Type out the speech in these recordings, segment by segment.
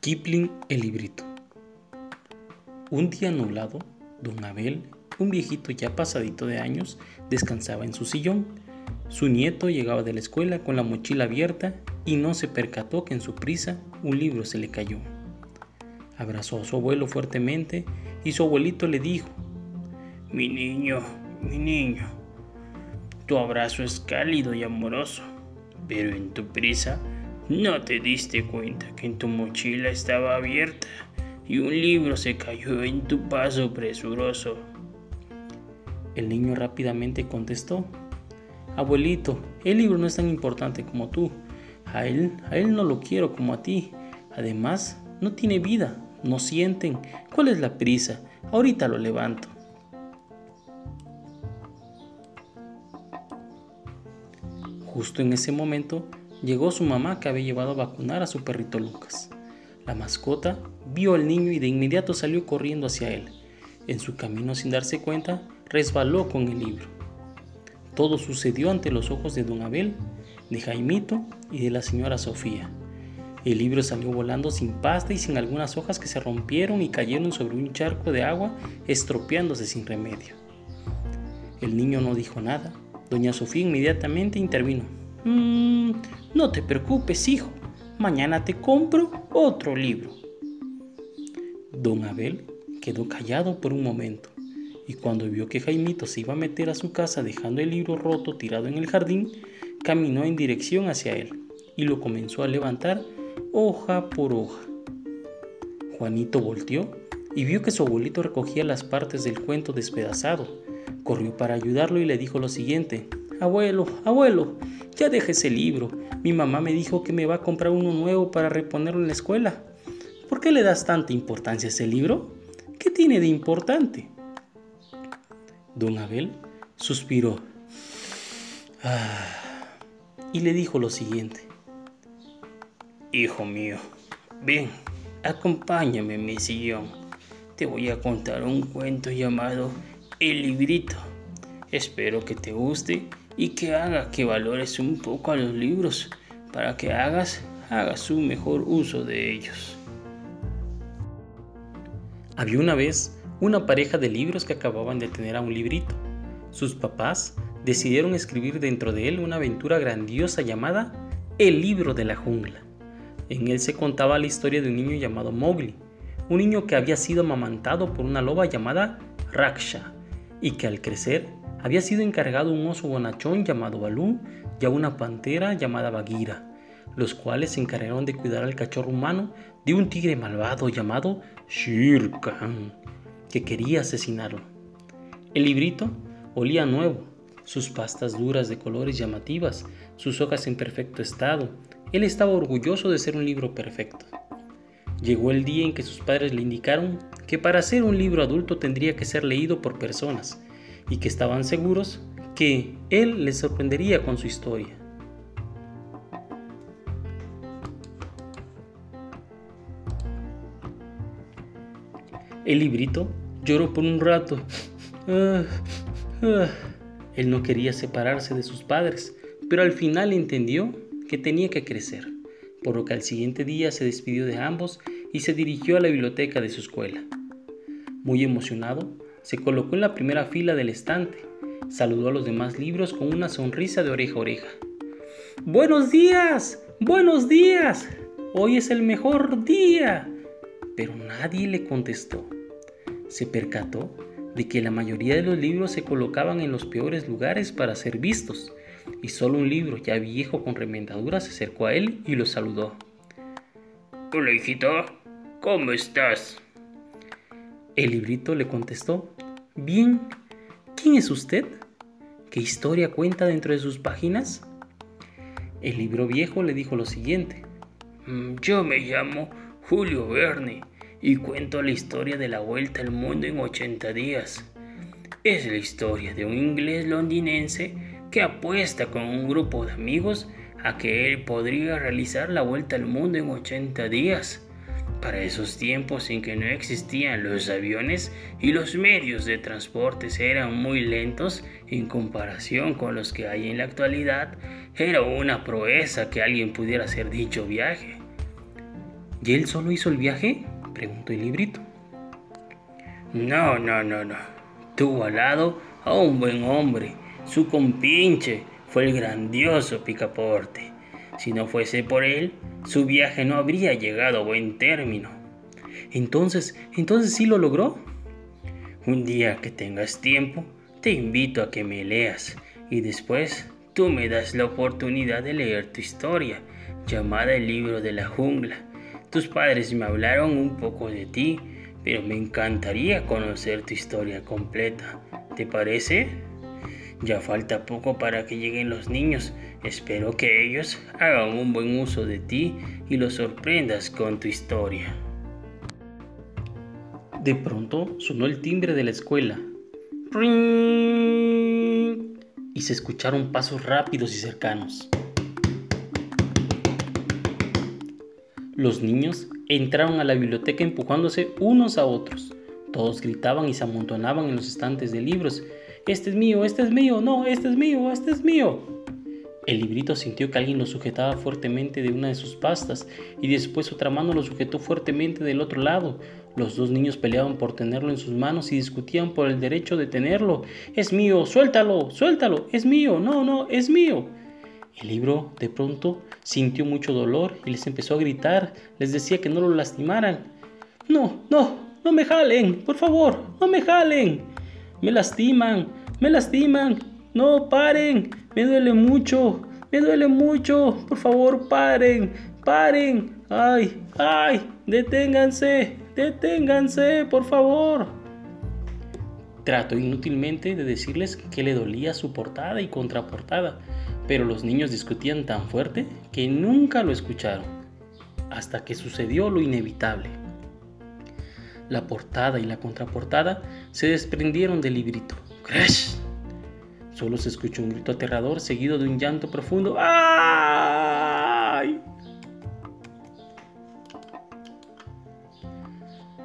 Kipling el librito. Un día nublado, don Abel, un viejito ya pasadito de años, descansaba en su sillón. Su nieto llegaba de la escuela con la mochila abierta y no se percató que en su prisa un libro se le cayó. Abrazó a su abuelo fuertemente y su abuelito le dijo, Mi niño, mi niño, tu abrazo es cálido y amoroso, pero en tu prisa no te diste cuenta que en tu mochila estaba abierta y un libro se cayó en tu paso presuroso. El niño rápidamente contestó, Abuelito, el libro no es tan importante como tú. A él, a él no lo quiero como a ti. Además, no tiene vida, no sienten. ¿Cuál es la prisa? Ahorita lo levanto. Justo en ese momento llegó su mamá que había llevado a vacunar a su perrito Lucas. La mascota vio al niño y de inmediato salió corriendo hacia él. En su camino sin darse cuenta, resbaló con el libro. Todo sucedió ante los ojos de don Abel, de Jaimito y de la señora Sofía. El libro salió volando sin pasta y sin algunas hojas que se rompieron y cayeron sobre un charco de agua, estropeándose sin remedio. El niño no dijo nada. Doña Sofía inmediatamente intervino. Mmm, no te preocupes, hijo. Mañana te compro otro libro. Don Abel quedó callado por un momento y cuando vio que Jaimito se iba a meter a su casa dejando el libro roto tirado en el jardín, caminó en dirección hacia él y lo comenzó a levantar hoja por hoja. Juanito volteó y vio que su abuelito recogía las partes del cuento despedazado. Corrió para ayudarlo y le dijo lo siguiente, Abuelo, abuelo, ya deje ese libro. Mi mamá me dijo que me va a comprar uno nuevo para reponerlo en la escuela. ¿Por qué le das tanta importancia a ese libro? ¿Qué tiene de importante? Don Abel suspiró ah, y le dijo lo siguiente. Hijo mío, ven, acompáñame en mi sillón. Te voy a contar un cuento llamado El librito. Espero que te guste y que haga que valores un poco a los libros para que hagas, hagas un mejor uso de ellos. Había una vez una pareja de libros que acababan de tener a un librito. Sus papás decidieron escribir dentro de él una aventura grandiosa llamada El libro de la jungla. En él se contaba la historia de un niño llamado Mowgli, un niño que había sido amamantado por una loba llamada Raksha y que al crecer había sido encargado un oso bonachón llamado Balú y a una pantera llamada Bagheera, los cuales se encargaron de cuidar al cachorro humano de un tigre malvado llamado Shere Khan, que quería asesinarlo. El librito olía nuevo, sus pastas duras de colores llamativas, sus hojas en perfecto estado. Él estaba orgulloso de ser un libro perfecto. Llegó el día en que sus padres le indicaron que para ser un libro adulto tendría que ser leído por personas y que estaban seguros que él les sorprendería con su historia. El librito lloró por un rato. Él no quería separarse de sus padres, pero al final entendió que tenía que crecer, por lo que al siguiente día se despidió de ambos y se dirigió a la biblioteca de su escuela. Muy emocionado, se colocó en la primera fila del estante, saludó a los demás libros con una sonrisa de oreja a oreja. Buenos días, buenos días, hoy es el mejor día. Pero nadie le contestó. Se percató de que la mayoría de los libros se colocaban en los peores lugares para ser vistos, y solo un libro ya viejo con remendadura se acercó a él y lo saludó. Hola hijito, ¿cómo estás? El librito le contestó, Bien, ¿quién es usted? ¿Qué historia cuenta dentro de sus páginas? El libro viejo le dijo lo siguiente, mm, Yo me llamo Julio Verne y cuento la historia de la vuelta al mundo en 80 días. Es la historia de un inglés londinense que apuesta con un grupo de amigos a que él podría realizar la vuelta al mundo en 80 días para esos tiempos en que no existían los aviones y los medios de transporte eran muy lentos en comparación con los que hay en la actualidad, era una proeza que alguien pudiera hacer dicho viaje. ¿Y él solo hizo el viaje? preguntó el librito. No, no, no, no. Tuvo al lado a un buen hombre. Su compinche fue el grandioso Picaporte. Si no fuese por él, su viaje no habría llegado a buen término. Entonces, entonces sí lo logró. Un día que tengas tiempo, te invito a que me leas y después tú me das la oportunidad de leer tu historia, llamada El libro de la jungla. Tus padres me hablaron un poco de ti, pero me encantaría conocer tu historia completa. ¿Te parece? Ya falta poco para que lleguen los niños. Espero que ellos hagan un buen uso de ti y los sorprendas con tu historia. De pronto sonó el timbre de la escuela. Y se escucharon pasos rápidos y cercanos. Los niños entraron a la biblioteca empujándose unos a otros. Todos gritaban y se amontonaban en los estantes de libros. Este es mío, este es mío, no, este es mío, este es mío. El librito sintió que alguien lo sujetaba fuertemente de una de sus pastas y después otra mano lo sujetó fuertemente del otro lado. Los dos niños peleaban por tenerlo en sus manos y discutían por el derecho de tenerlo. Es mío, suéltalo, suéltalo, es mío, no, no, es mío. El libro de pronto sintió mucho dolor y les empezó a gritar, les decía que no lo lastimaran. No, no, no me jalen, por favor, no me jalen. Me lastiman, me lastiman. No, paren, me duele mucho, me duele mucho. Por favor, paren, paren. Ay, ay, deténganse, deténganse, por favor. Trató inútilmente de decirles que le dolía su portada y contraportada pero los niños discutían tan fuerte que nunca lo escucharon, hasta que sucedió lo inevitable. La portada y la contraportada se desprendieron del librito. ¡Crash! Solo se escuchó un grito aterrador seguido de un llanto profundo. ¡Ay!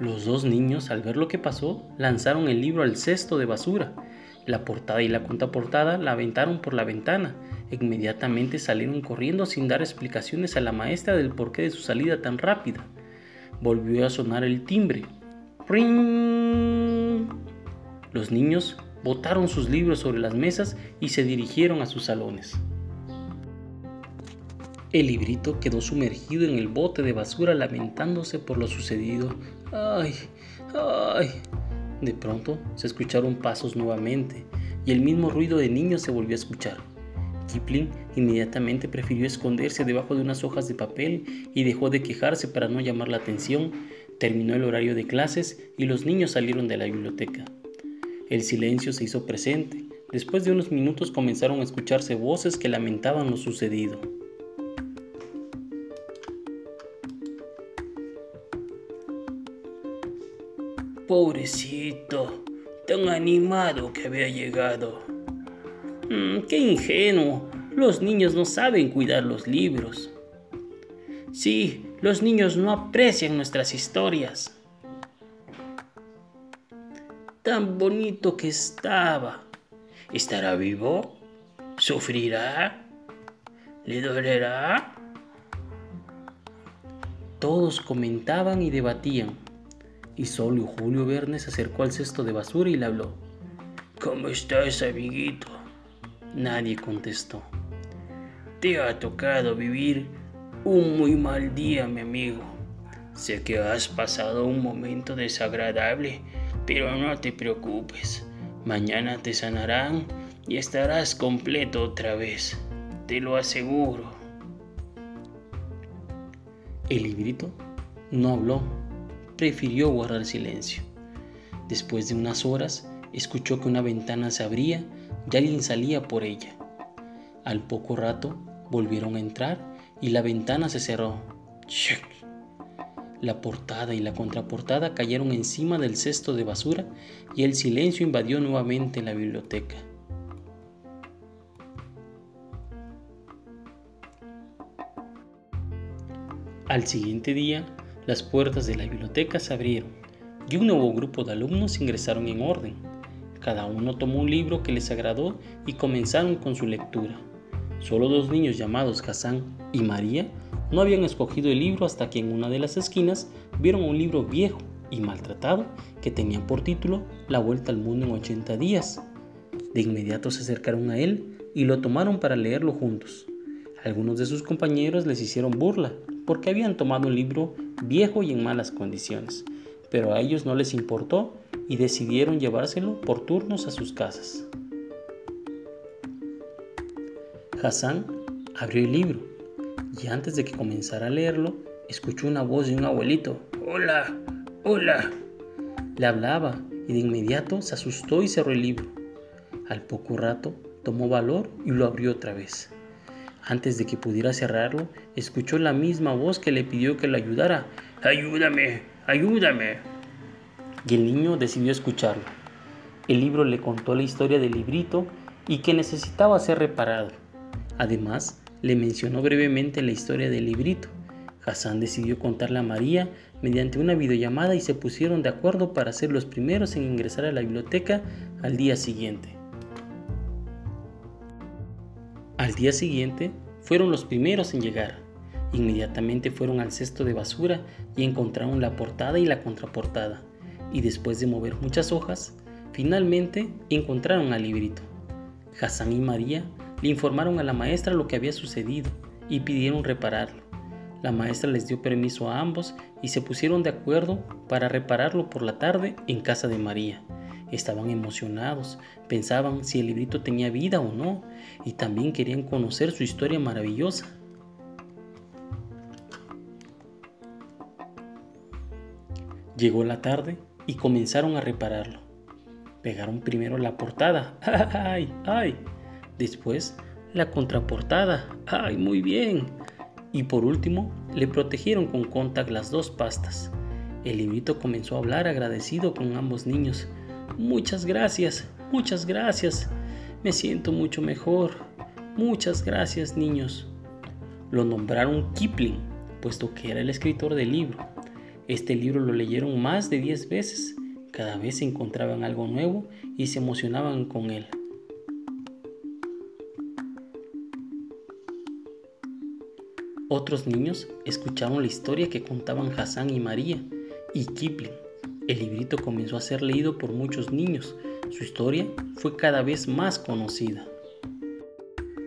Los dos niños, al ver lo que pasó, lanzaron el libro al cesto de basura. La portada y la contraportada la aventaron por la ventana Inmediatamente salieron corriendo sin dar explicaciones a la maestra del porqué de su salida tan rápida. Volvió a sonar el timbre. Los niños botaron sus libros sobre las mesas y se dirigieron a sus salones. El librito quedó sumergido en el bote de basura lamentándose por lo sucedido. ¡Ay! ¡Ay! De pronto se escucharon pasos nuevamente y el mismo ruido de niños se volvió a escuchar. Kipling inmediatamente prefirió esconderse debajo de unas hojas de papel y dejó de quejarse para no llamar la atención. Terminó el horario de clases y los niños salieron de la biblioteca. El silencio se hizo presente. Después de unos minutos comenzaron a escucharse voces que lamentaban lo sucedido. Pobrecito, tan animado que había llegado. Mm, ¡Qué ingenuo! Los niños no saben cuidar los libros. Sí, los niños no aprecian nuestras historias. Tan bonito que estaba. ¿Estará vivo? ¿Sufrirá? ¿Le dolerá? Todos comentaban y debatían, y solo Julio Verne se acercó al cesto de basura y le habló. ¿Cómo estás, amiguito? Nadie contestó. Te ha tocado vivir un muy mal día, mi amigo. Sé que has pasado un momento desagradable, pero no te preocupes. Mañana te sanarán y estarás completo otra vez. Te lo aseguro. El librito no habló, prefirió guardar silencio. Después de unas horas, escuchó que una ventana se abría y alguien salía por ella. Al poco rato volvieron a entrar y la ventana se cerró. La portada y la contraportada cayeron encima del cesto de basura y el silencio invadió nuevamente la biblioteca. Al siguiente día, las puertas de la biblioteca se abrieron y un nuevo grupo de alumnos ingresaron en orden. Cada uno tomó un libro que les agradó y comenzaron con su lectura. Solo dos niños llamados Hassan y María No habían escogido el libro hasta que en una de las esquinas vieron un libro viejo y maltratado que tenía por título La Vuelta al Mundo en 80 días. De inmediato se acercaron a él y lo tomaron para leerlo juntos. Algunos de sus compañeros les hicieron burla porque habían tomado un libro viejo y en malas condiciones, pero a ellos no les importó y decidieron llevárselo por turnos a sus casas. Hassan abrió el libro y antes de que comenzara a leerlo, escuchó una voz de un abuelito. Hola, hola. Le hablaba y de inmediato se asustó y cerró el libro. Al poco rato tomó valor y lo abrió otra vez. Antes de que pudiera cerrarlo, escuchó la misma voz que le pidió que le ayudara. Ayúdame, ayúdame. Y el niño decidió escucharlo. El libro le contó la historia del librito y que necesitaba ser reparado. Además, le mencionó brevemente la historia del librito. Hassan decidió contarle a María mediante una videollamada y se pusieron de acuerdo para ser los primeros en ingresar a la biblioteca al día siguiente. Al día siguiente fueron los primeros en llegar. Inmediatamente fueron al cesto de basura y encontraron la portada y la contraportada. Y después de mover muchas hojas, finalmente encontraron al librito. Hassan y María le informaron a la maestra lo que había sucedido y pidieron repararlo. La maestra les dio permiso a ambos y se pusieron de acuerdo para repararlo por la tarde en casa de María. Estaban emocionados, pensaban si el librito tenía vida o no, y también querían conocer su historia maravillosa. Llegó la tarde y comenzaron a repararlo. Pegaron primero la portada, ¡ay, ay! Después la contraportada, ¡ay, muy bien! Y por último, le protegieron con contact las dos pastas. El librito comenzó a hablar agradecido con ambos niños. Muchas gracias, muchas gracias. Me siento mucho mejor. Muchas gracias, niños. Lo nombraron Kipling, puesto que era el escritor del libro. Este libro lo leyeron más de 10 veces. Cada vez encontraban algo nuevo y se emocionaban con él. Otros niños escucharon la historia que contaban Hassan y María y Kipling el librito comenzó a ser leído por muchos niños. Su historia fue cada vez más conocida.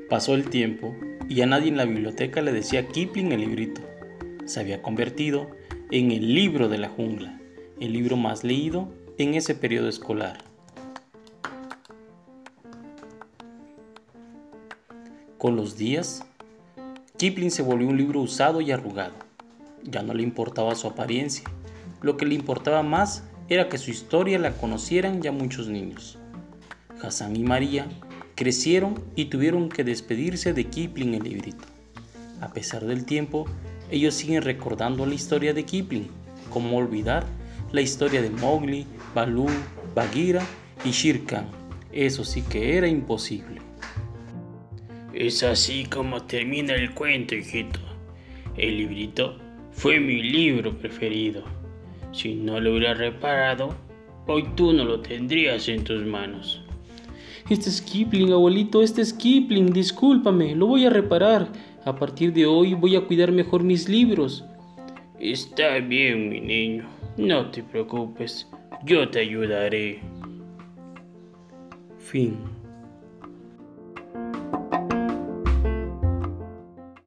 Pasó el tiempo y a nadie en la biblioteca le decía Kipling el librito. Se había convertido en el libro de la jungla, el libro más leído en ese periodo escolar. Con los días, Kipling se volvió un libro usado y arrugado. Ya no le importaba su apariencia lo que le importaba más era que su historia la conocieran ya muchos niños. Hassan y María crecieron y tuvieron que despedirse de Kipling el librito. A pesar del tiempo, ellos siguen recordando la historia de Kipling, como olvidar la historia de Mowgli, Baloo, Bagheera y Shere Khan. Eso sí que era imposible. Es así como termina el cuento, hijito. El librito fue mi libro preferido. Si no lo hubiera reparado, hoy tú no lo tendrías en tus manos. Este es Kipling, abuelito, este es Kipling, discúlpame, lo voy a reparar. A partir de hoy voy a cuidar mejor mis libros. Está bien, mi niño, no te preocupes, yo te ayudaré. Fin.